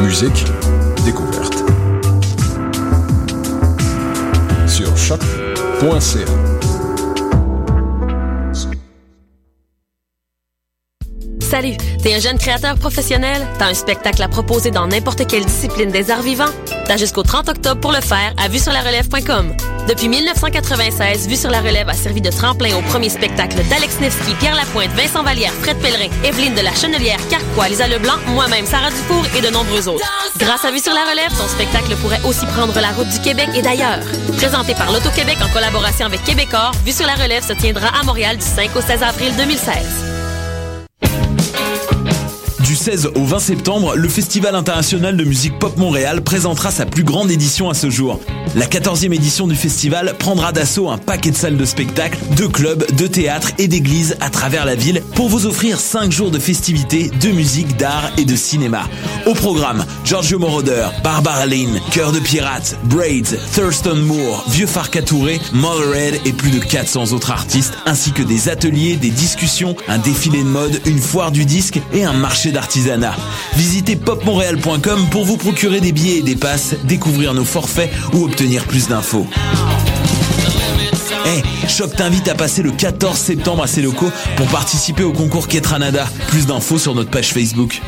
Musique, découverte. Sur choc.ca. Salut, t'es un jeune créateur professionnel? T'as un spectacle à proposer dans n'importe quelle discipline des arts vivants? T'as jusqu'au 30 octobre pour le faire à vue sur la relève.com. Depuis 1996, Vue sur la relève a servi de tremplin au premier spectacle d'Alex Nevsky, Pierre Lapointe, Vincent Vallière, Fred Pellerin, Evelyne de la Chenelière, Carquois, Lisa Leblanc, moi-même, Sarah Dufour et de nombreux autres. Grâce à Vue sur la relève, ton spectacle pourrait aussi prendre la route du Québec et d'ailleurs. Présenté par l'Auto-Québec en collaboration avec Québecor, Vue sur la relève se tiendra à Montréal du 5 au 16 avril 2016. Du 16 au 20 septembre, le Festival international de musique pop Montréal présentera sa plus grande édition à ce jour. La 14e édition du festival prendra d'assaut un paquet de salles de spectacle, de clubs, de théâtres et d'églises à travers la ville pour vous offrir 5 jours de festivités, de musique, d'art et de cinéma. Au programme, Giorgio Moroder, Barbara Lynn, Cœur de Pirate, Braids, Thurston Moore, Vieux Farka Touré, Mothered et plus de 400 autres artistes, ainsi que des ateliers, des discussions, un défilé de mode, une foire du disque et un marché d'artisanat. Visitez popmontréal.com pour vous procurer des billets et des passes, découvrir nos forfaits ou obtenir plus d'infos. Hey, Choc t'invite à passer le 14 septembre à ses locaux pour participer au concours Ketranada. Plus d'infos sur notre page Facebook.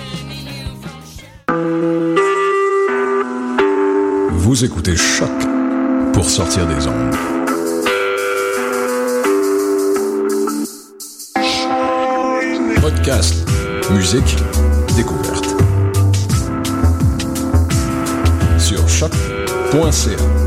Vous écoutez Choc pour sortir des ondes. Podcast, musique, découverte. Sur choc.ca.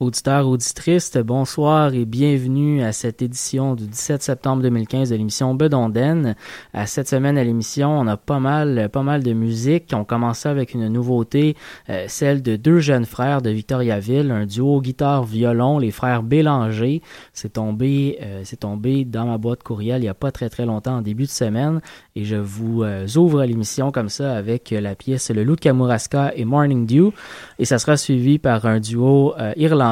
Auditeurs, auditrices, bonsoir et bienvenue à cette édition du 17 septembre 2015 de l'émission Bedonden. À cette semaine à l'émission, on a pas mal, pas mal de musique. On commence avec une nouveauté, euh, celle de deux jeunes frères de Victoriaville, un duo guitare-violon, les frères Bélanger. C'est tombé, euh, c'est tombé dans ma boîte courriel il y a pas très très longtemps, en début de semaine, et je vous euh, ouvre l'émission comme ça avec la pièce Le Loup de Kamouraska et Morning Dew, et ça sera suivi par un duo irlandais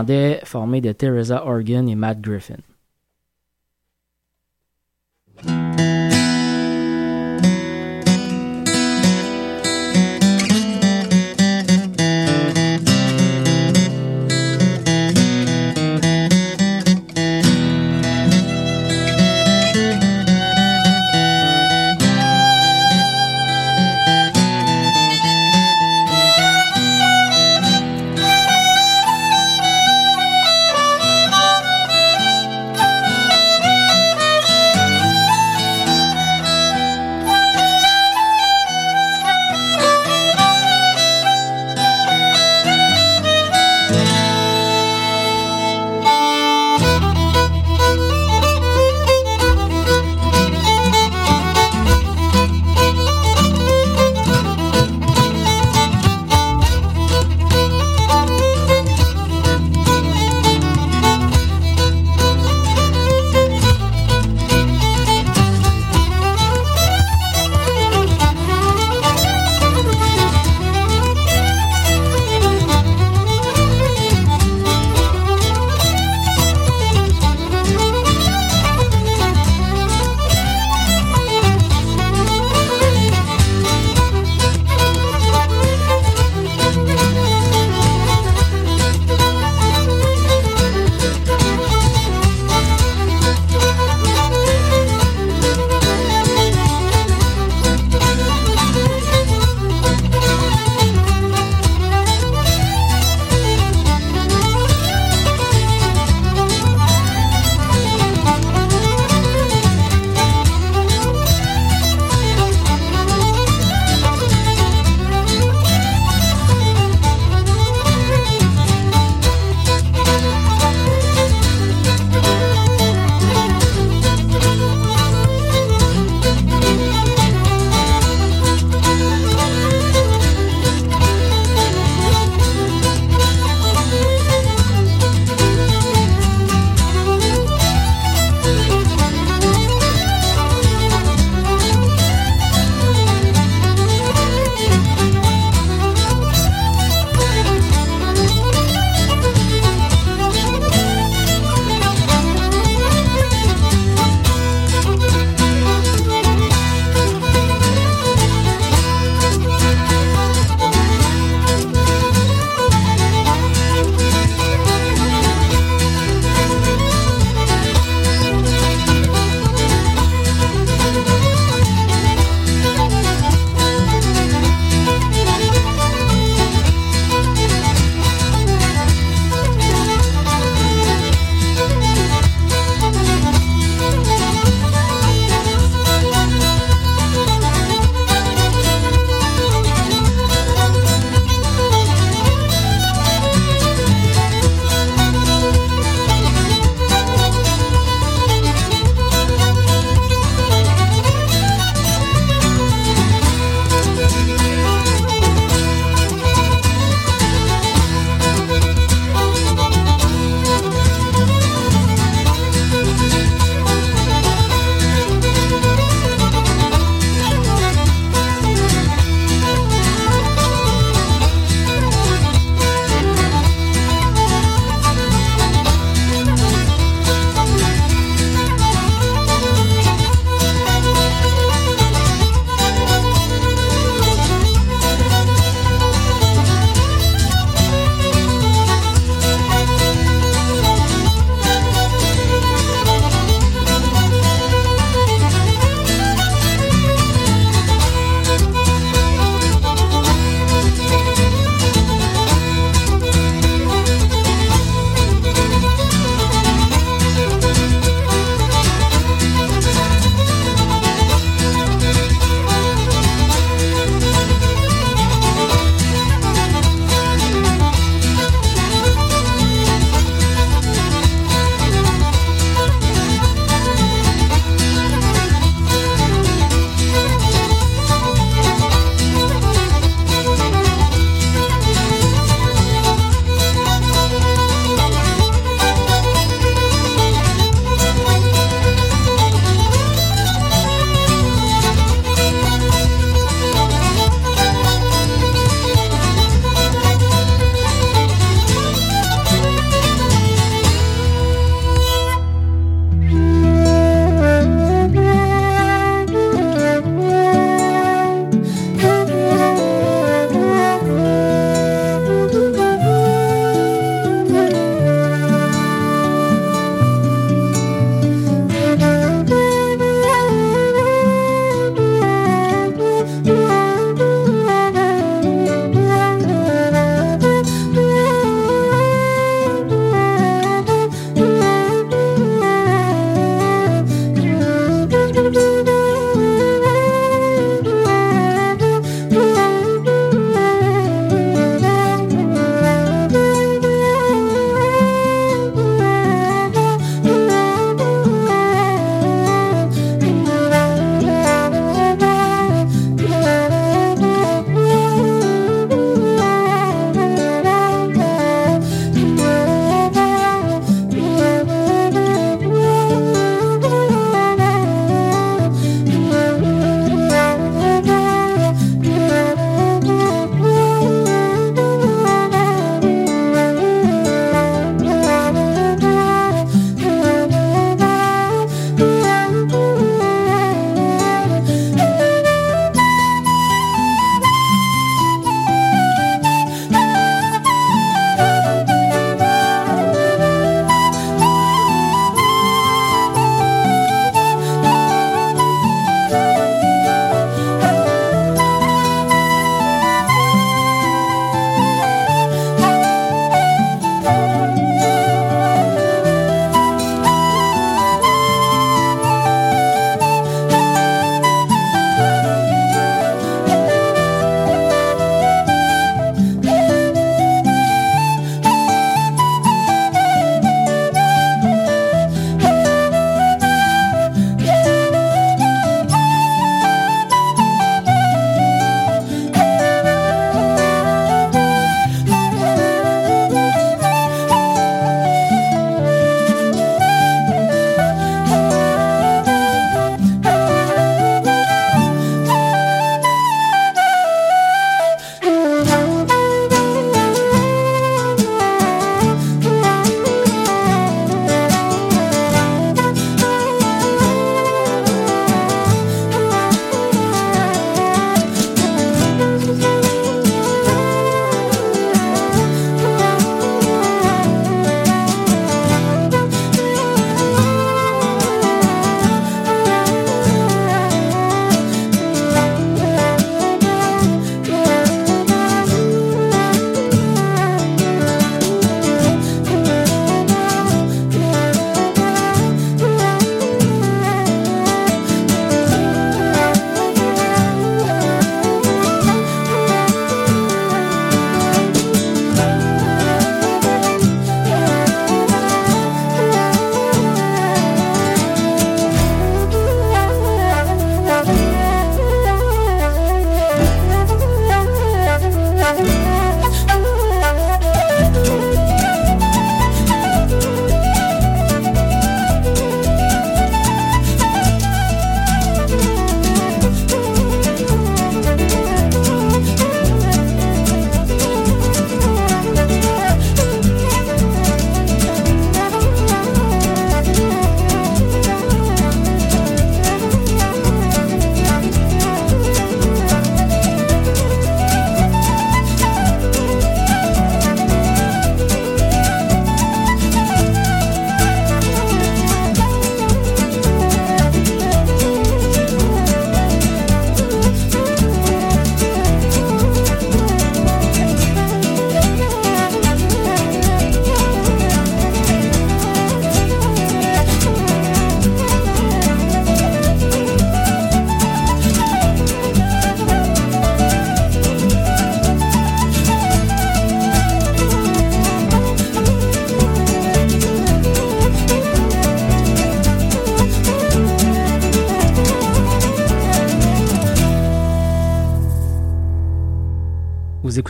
formé de Teresa Organ et Matt Griffin.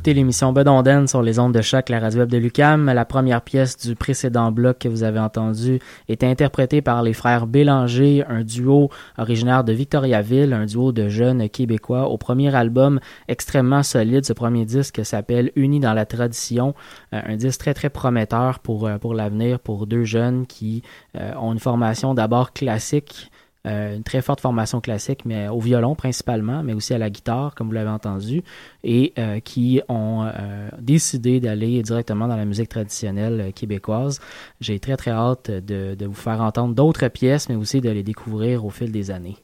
Écoutez l'émission Bedonden sur les ondes de choc, la radio web de Lucam. La première pièce du précédent bloc que vous avez entendu est interprétée par les frères Bélanger, un duo originaire de Victoriaville, un duo de jeunes québécois au premier album extrêmement solide. Ce premier disque s'appelle Unis dans la tradition, euh, un disque très très prometteur pour, euh, pour l'avenir pour deux jeunes qui euh, ont une formation d'abord classique euh, une très forte formation classique, mais au violon principalement, mais aussi à la guitare, comme vous l'avez entendu, et euh, qui ont euh, décidé d'aller directement dans la musique traditionnelle québécoise. J'ai très très hâte de, de vous faire entendre d'autres pièces, mais aussi de les découvrir au fil des années.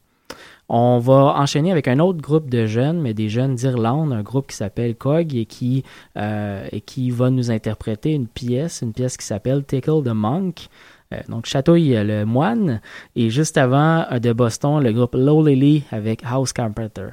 On va enchaîner avec un autre groupe de jeunes, mais des jeunes d'Irlande, un groupe qui s'appelle Cog et qui, et qui va nous interpréter une pièce, une pièce qui s'appelle Tickle the Monk. Euh, donc Chatouille le moine et juste avant euh, de Boston le groupe Low Lily avec House Carpenter.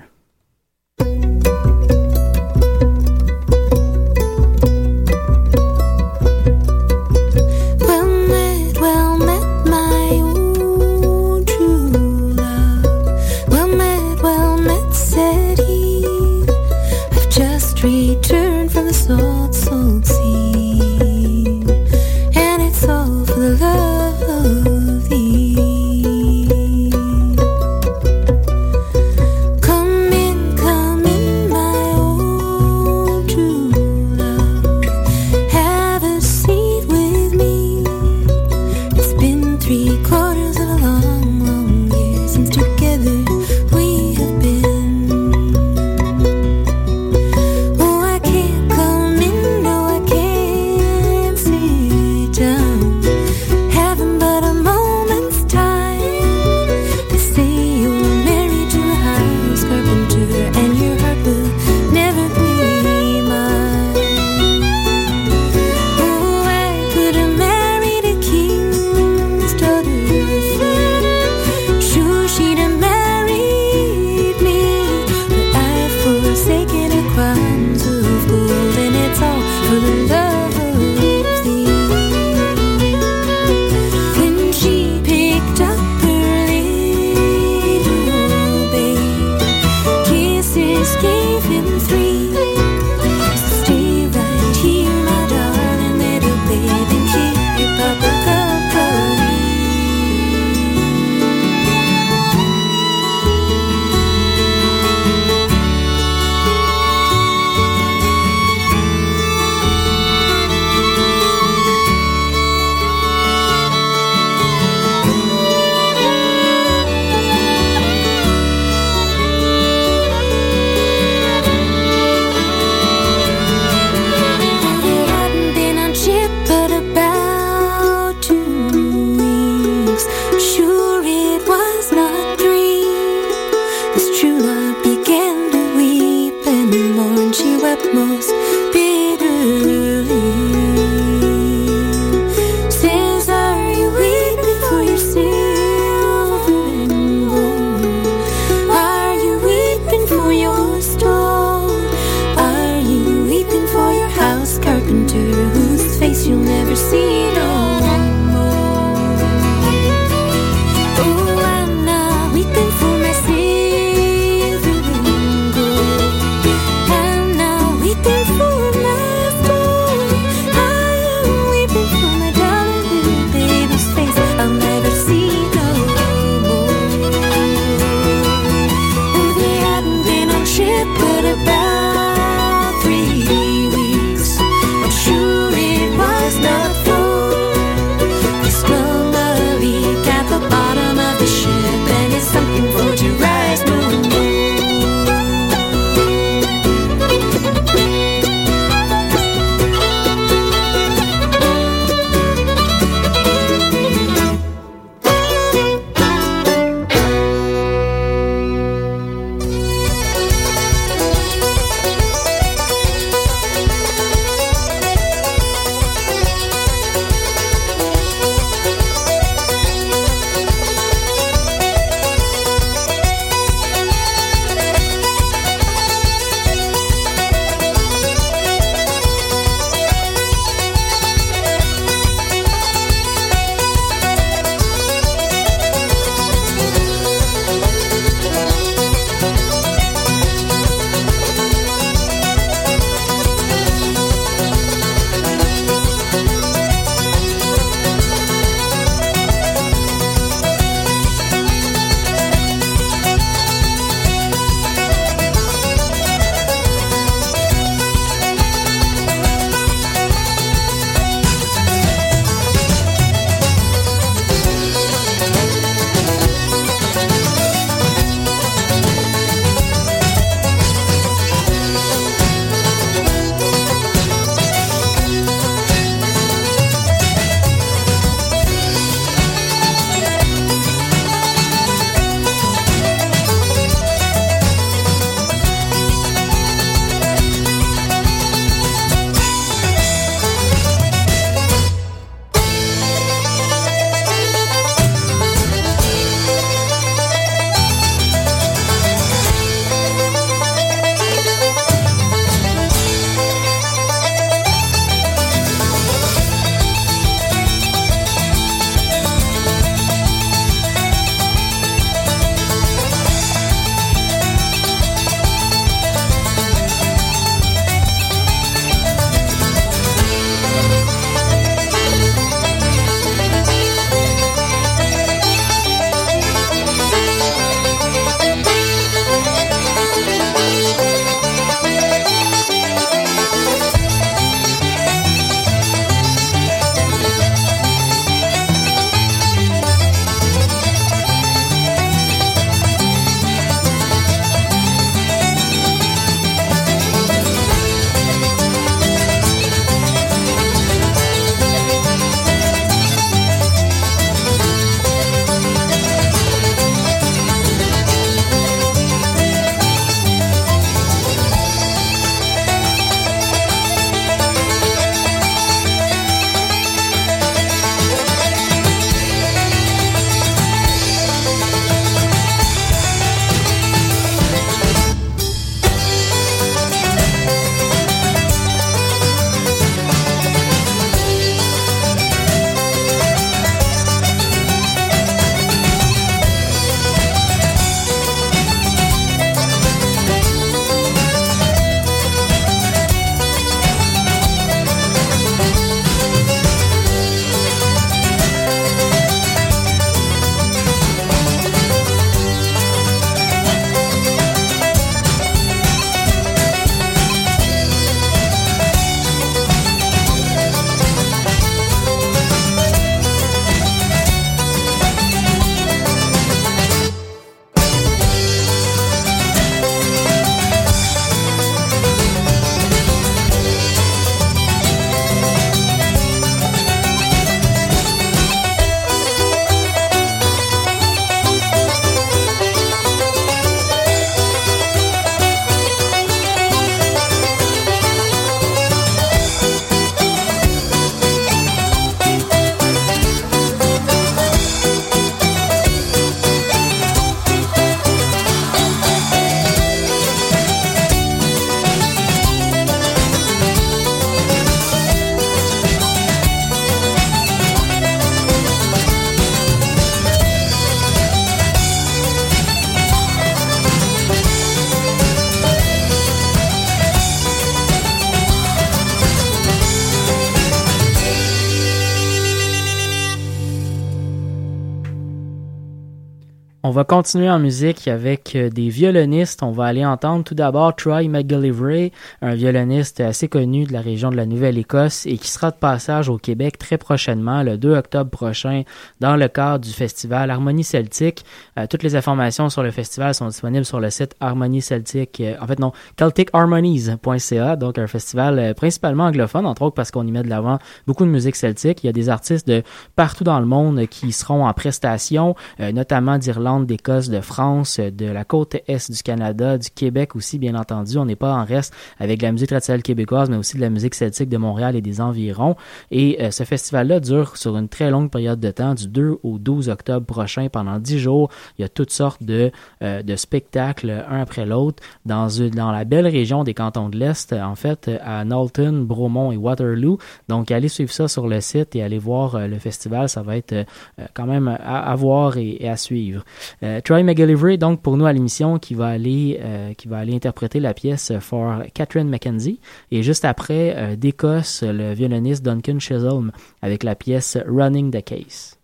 On va continuer en musique avec euh, des violonistes. On va aller entendre tout d'abord Troy McGillivray, un violoniste assez connu de la région de la Nouvelle-Écosse et qui sera de passage au Québec très prochainement, le 2 octobre prochain, dans le cadre du festival Harmonie Celtique. Euh, toutes les informations sur le festival sont disponibles sur le site Harmonie Celtique, euh, en fait non, celticharmonies.ca, donc un festival principalement anglophone, entre autres parce qu'on y met de l'avant beaucoup de musique celtique. Il y a des artistes de partout dans le monde qui seront en prestation, notamment d'Irlande d'Écosse, de France, de la côte est du Canada, du Québec aussi, bien entendu. On n'est pas en reste avec la musique traditionnelle québécoise, mais aussi de la musique celtique de Montréal et des environs. Et euh, ce festival-là dure sur une très longue période de temps, du 2 au 12 octobre prochain, pendant 10 jours. Il y a toutes sortes de, euh, de spectacles, un après l'autre, dans, dans la belle région des cantons de l'Est, en fait, à Knowlton, Bromont et Waterloo. Donc, allez suivre ça sur le site et allez voir euh, le festival. Ça va être quand même à, voir et, et à suivre. Euh, Troy McGillivray, donc pour nous à l'émission, qui va aller euh, qui va aller interpréter la pièce for Catherine McKenzie. Et juste après, euh, d'Écosse, le violoniste Duncan Chisholm avec la pièce Running the Case.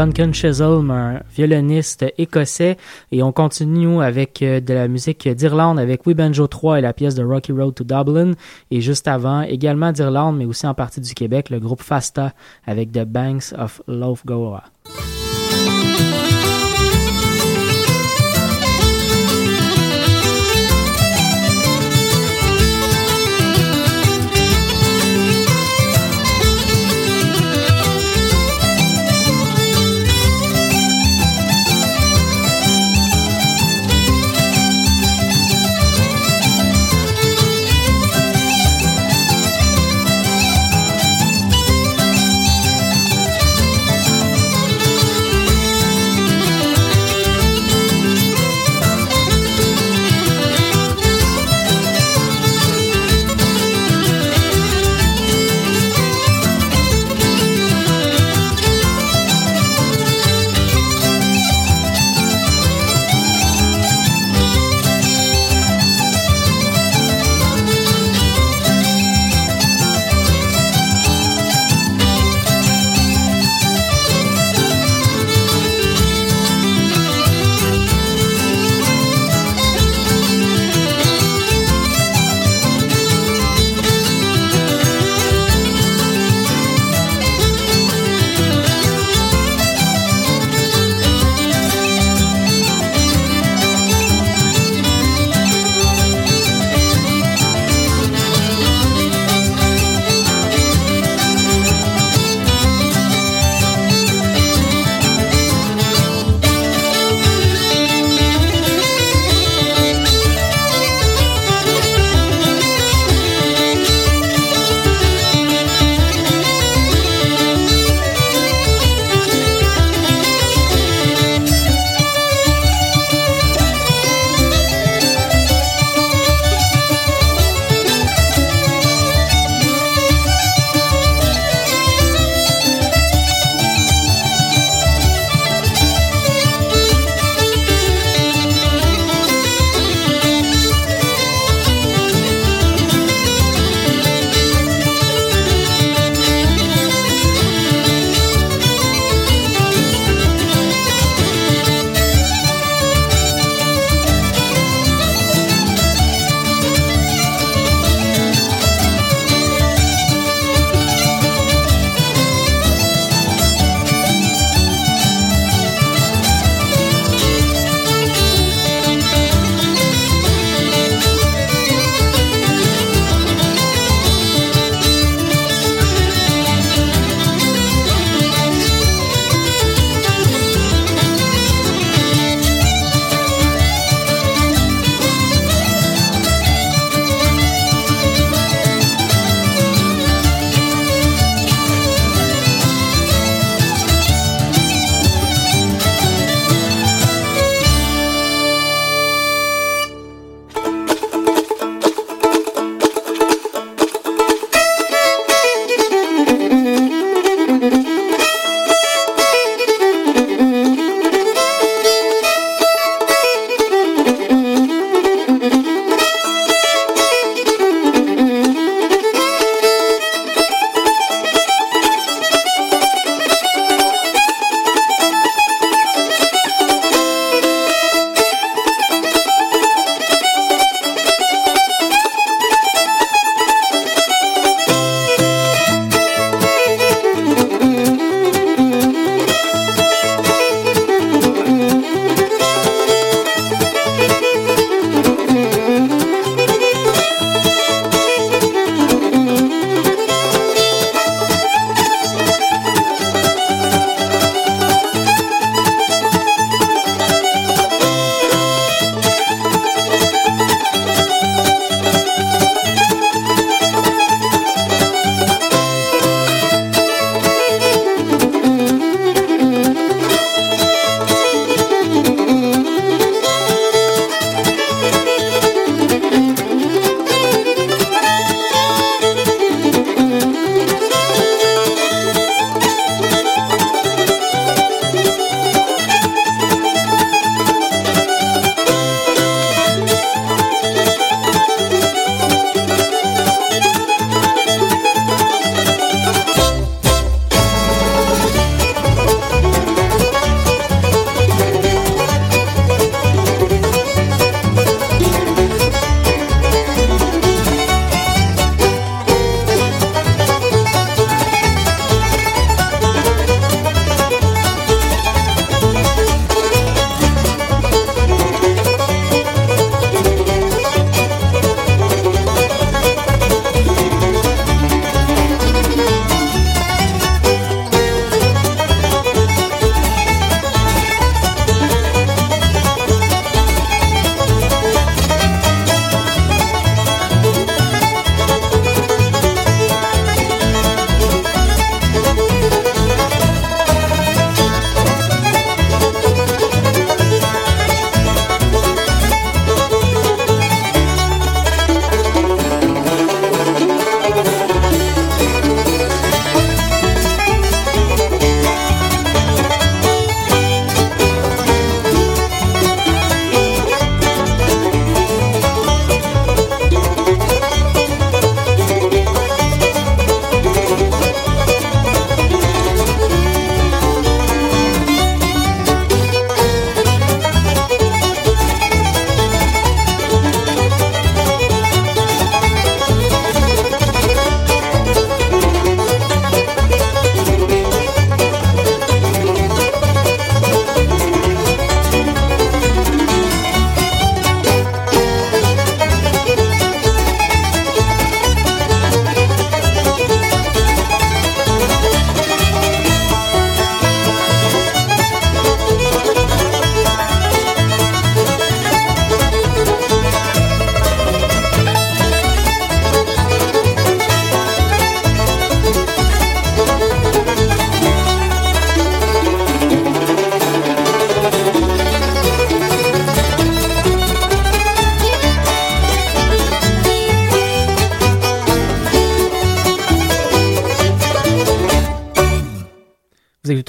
Duncan Chisholm, un violoniste écossais. Et on continue avec euh, de la musique d'Irlande avec We Banjo 3 et la pièce de Rocky Road to Dublin. Et juste avant, également d'Irlande, mais aussi en partie du Québec, le groupe Fasta avec The Banks of Loughgora. Vous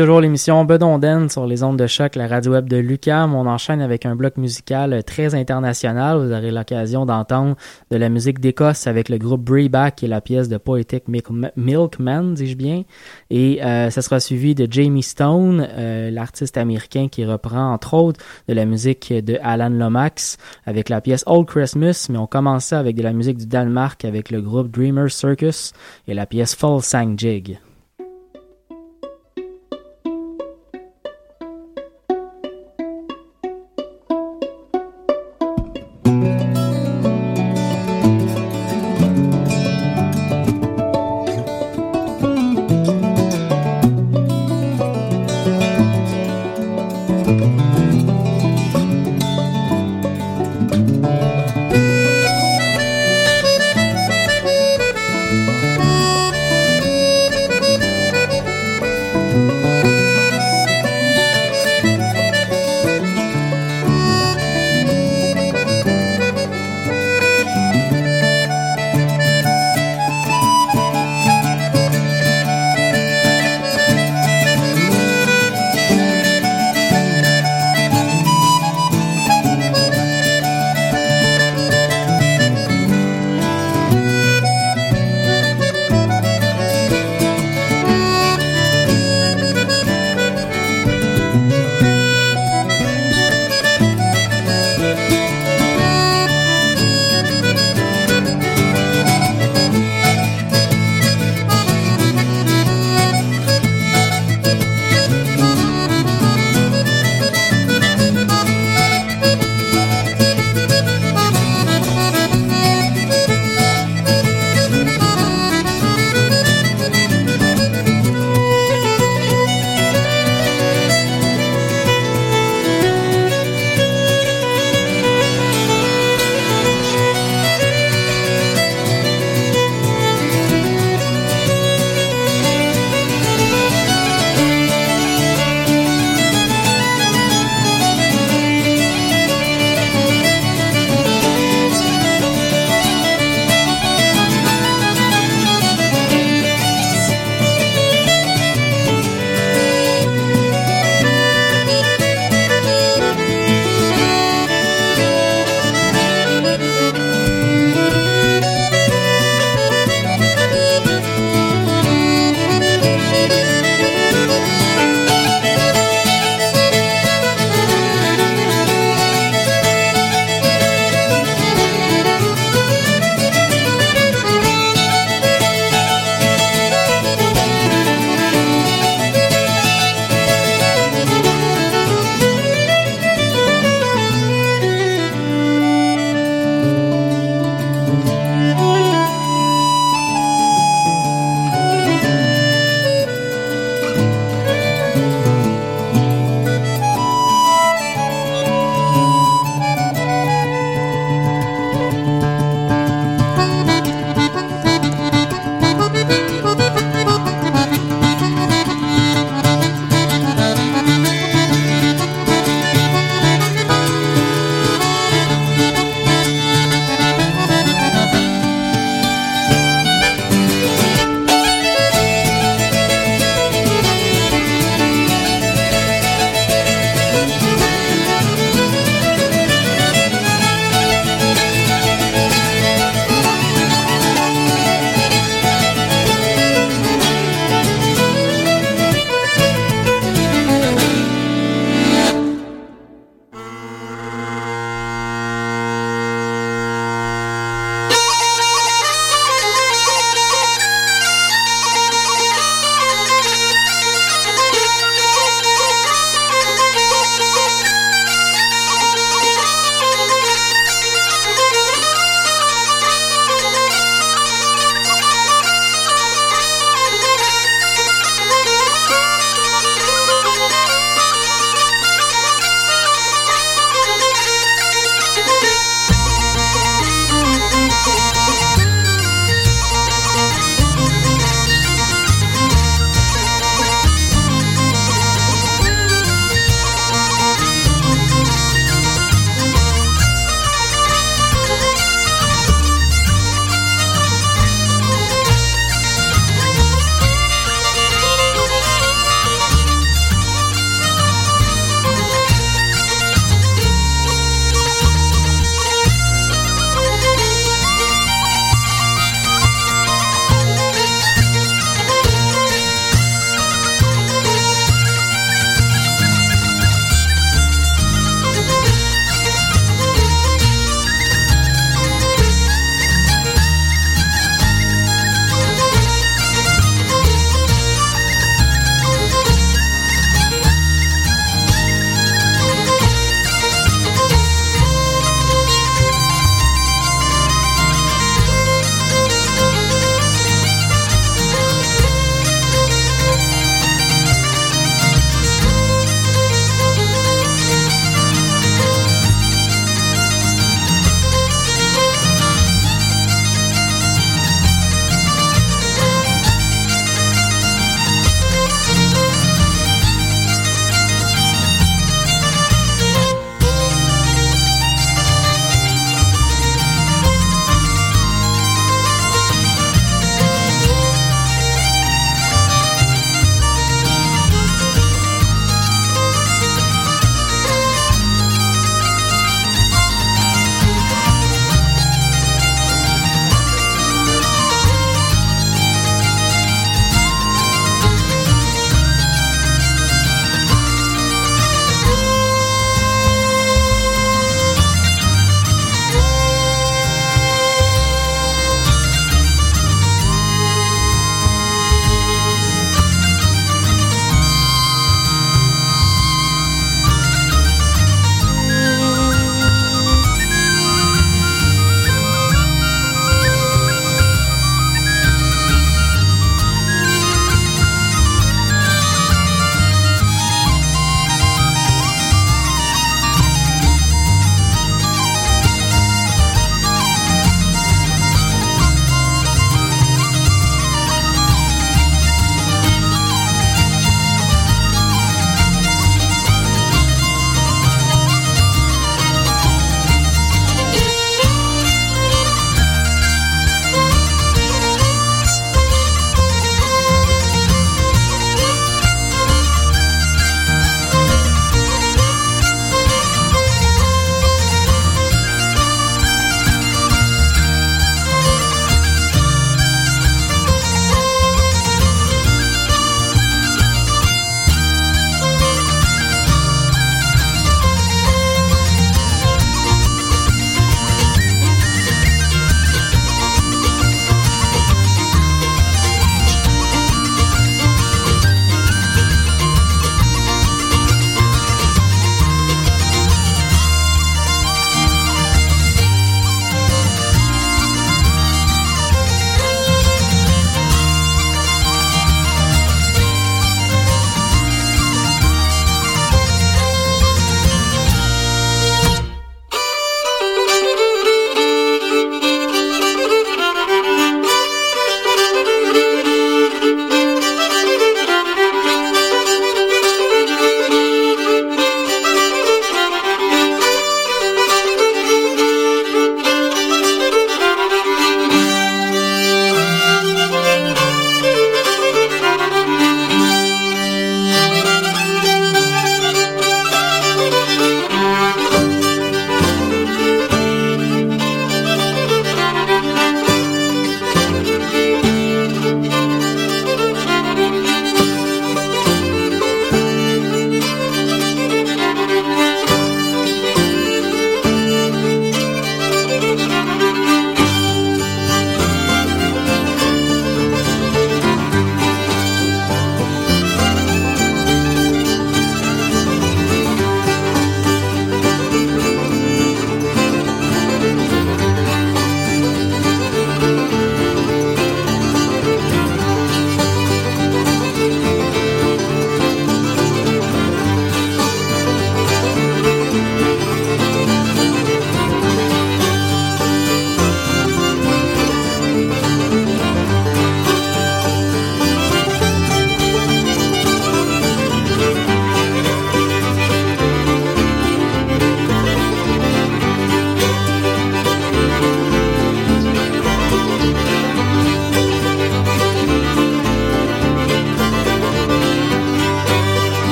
toujours l'émission Bedonden sur les ondes de choc, la radio web de Lucam. On enchaîne avec un bloc musical très international. Vous aurez l'occasion d'entendre de la musique d'Écosse avec le groupe Breeback et la pièce de Poetic Milkman, dis-je bien. Et euh, ça sera suivi de Jamie Stone, euh, l'artiste américain qui reprend entre autres de la musique de Alan Lomax avec la pièce Old Christmas. Mais on commençait avec de la musique du Danemark avec le groupe Dreamer Circus et la pièce Full Sang Jig.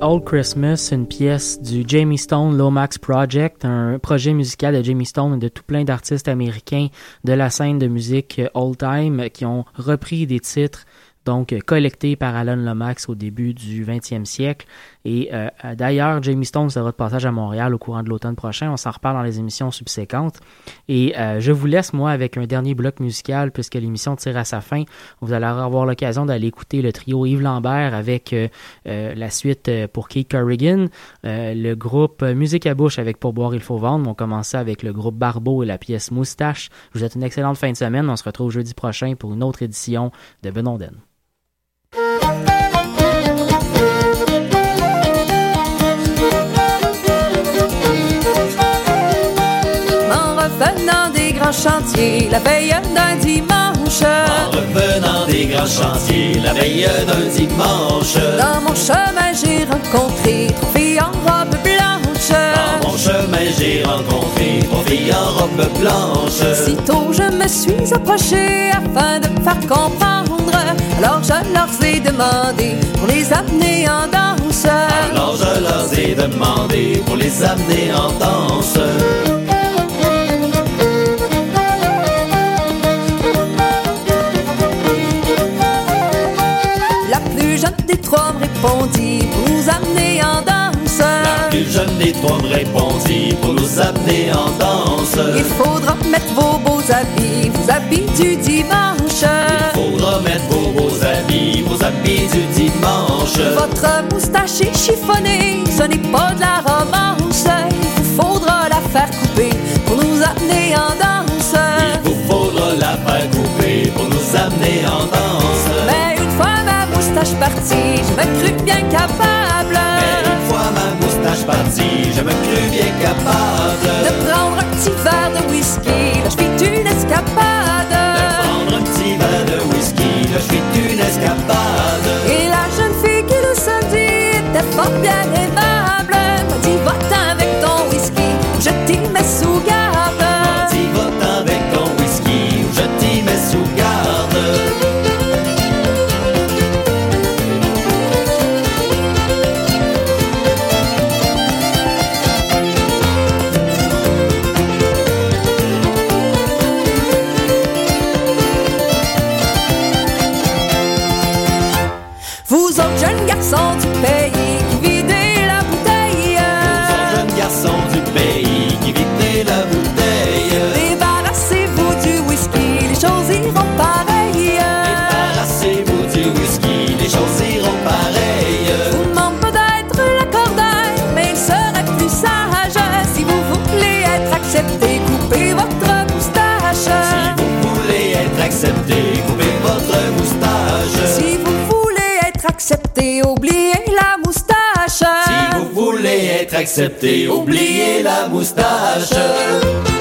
Old Christmas, une pièce du Jamie Stone Lomax Project, un projet musical de Jamie Stone et de tout plein d'artistes américains de la scène de musique old time qui ont repris des titres donc collectés par Alan Lomax au début du 20e siècle et euh, d'ailleurs, Jamie Stone sera de passage à Montréal au courant de l'automne prochain. On s'en reparle dans les émissions subséquentes. Et euh, je vous laisse, moi, avec un dernier bloc musical, puisque l'émission tire à sa fin. Vous allez avoir l'occasion d'aller écouter le trio Yves Lambert avec euh, la suite pour Kate Corrigan. le groupe Musique à bouche avec Pour boire, il faut vendre. On commençait avec le groupe Barbeau et la pièce Moustache. Je vous souhaite une excellente fin de semaine. On se retrouve jeudi prochain pour une autre édition de Benonden. La veille d'un dimanche. En revenant des grands chantiers la veille d'un dimanche. Dans mon chemin, j'ai rencontré trois filles en robe blanche. Dans mon chemin, j'ai rencontré trois filles en robe blanche. Sitôt, je me suis approché afin de me faire comprendre. Alors, je leur ai demandé pour les amener en danse. Alors, je leur ai demandé pour les amener en danse. Répondit pour nous amener en danse. La plus jeune des trois répondit pour nous amener en danse. Il faudra mettre vos beaux habits, vos habits du dimanche. Il faudra mettre vos beaux habits, vos habits du dimanche. Votre moustache est chiffonnée, ce n'est pas de la romance. Moustache partie, je me crus bien capable. Mais une fois ma moustache partie, je me crus bien capable. De prendre un petit verre de whisky, là je fis une escapade. De prendre un petit verre de whisky, là je fis une escapade. Et la jeune fille qui le samedi était fort bien être oubliez la moustache.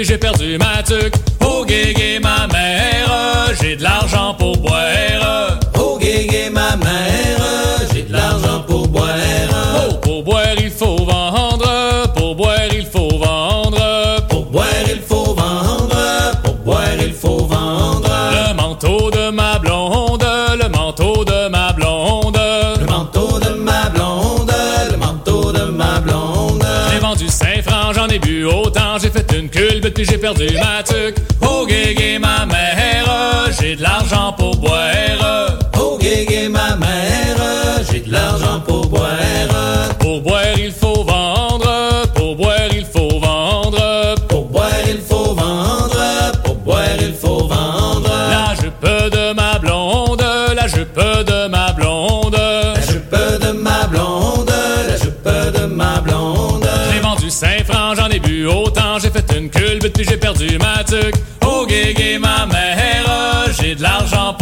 Puis j'ai perdu ma tuque. Oh guégué ma mère, j'ai de l'argent pour boire. Oh, guégué, ma mère. J'ai de l'argent pour boire. Oh, pour boire il faut vendre, pour boire il faut vendre. Pour boire, il faut vendre. Pour boire, il faut vendre. Le manteau de ma blonde, le manteau de ma blonde. Le manteau de ma blonde. Le manteau de ma blonde. J'ai vendu 5 francs, j'en ai bu autant, j'ai fait j'ai perdu ma tuque. Oh guégué ma mère, j'ai de l'argent pour boire. Oh, guégué, ma mère. J'ai de l'argent. Pour culbute puis j'ai perdu ma tuque. Oh guégué ma mère, j'ai de l'argent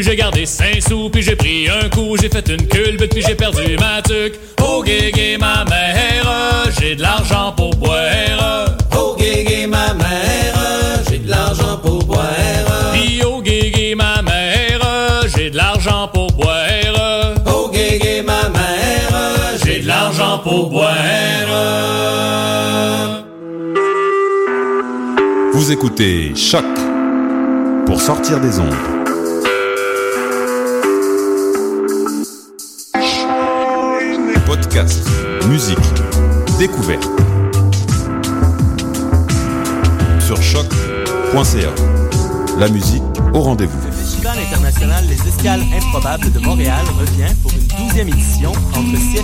j'ai gardé 5 sous puis j'ai pris un coup, j'ai fait une culbute puis j'ai perdu ma tuque. Oh guégué ma mère, j'ai de l'argent pour boire. Oh, guégué, ma mère. J'ai de l'argent pour boire. Puis oh guégué ma mère, j'ai de l'argent pour boire. Oh, guégué, ma mère. J'ai de l'argent pour boire. Vous écoutez Choc pour sortir des ondes. Sur choc.ca. La musique au rendez-vous. Le Festival international Les Escales Improbables de Montréal revient pour une douzième édition entre sieste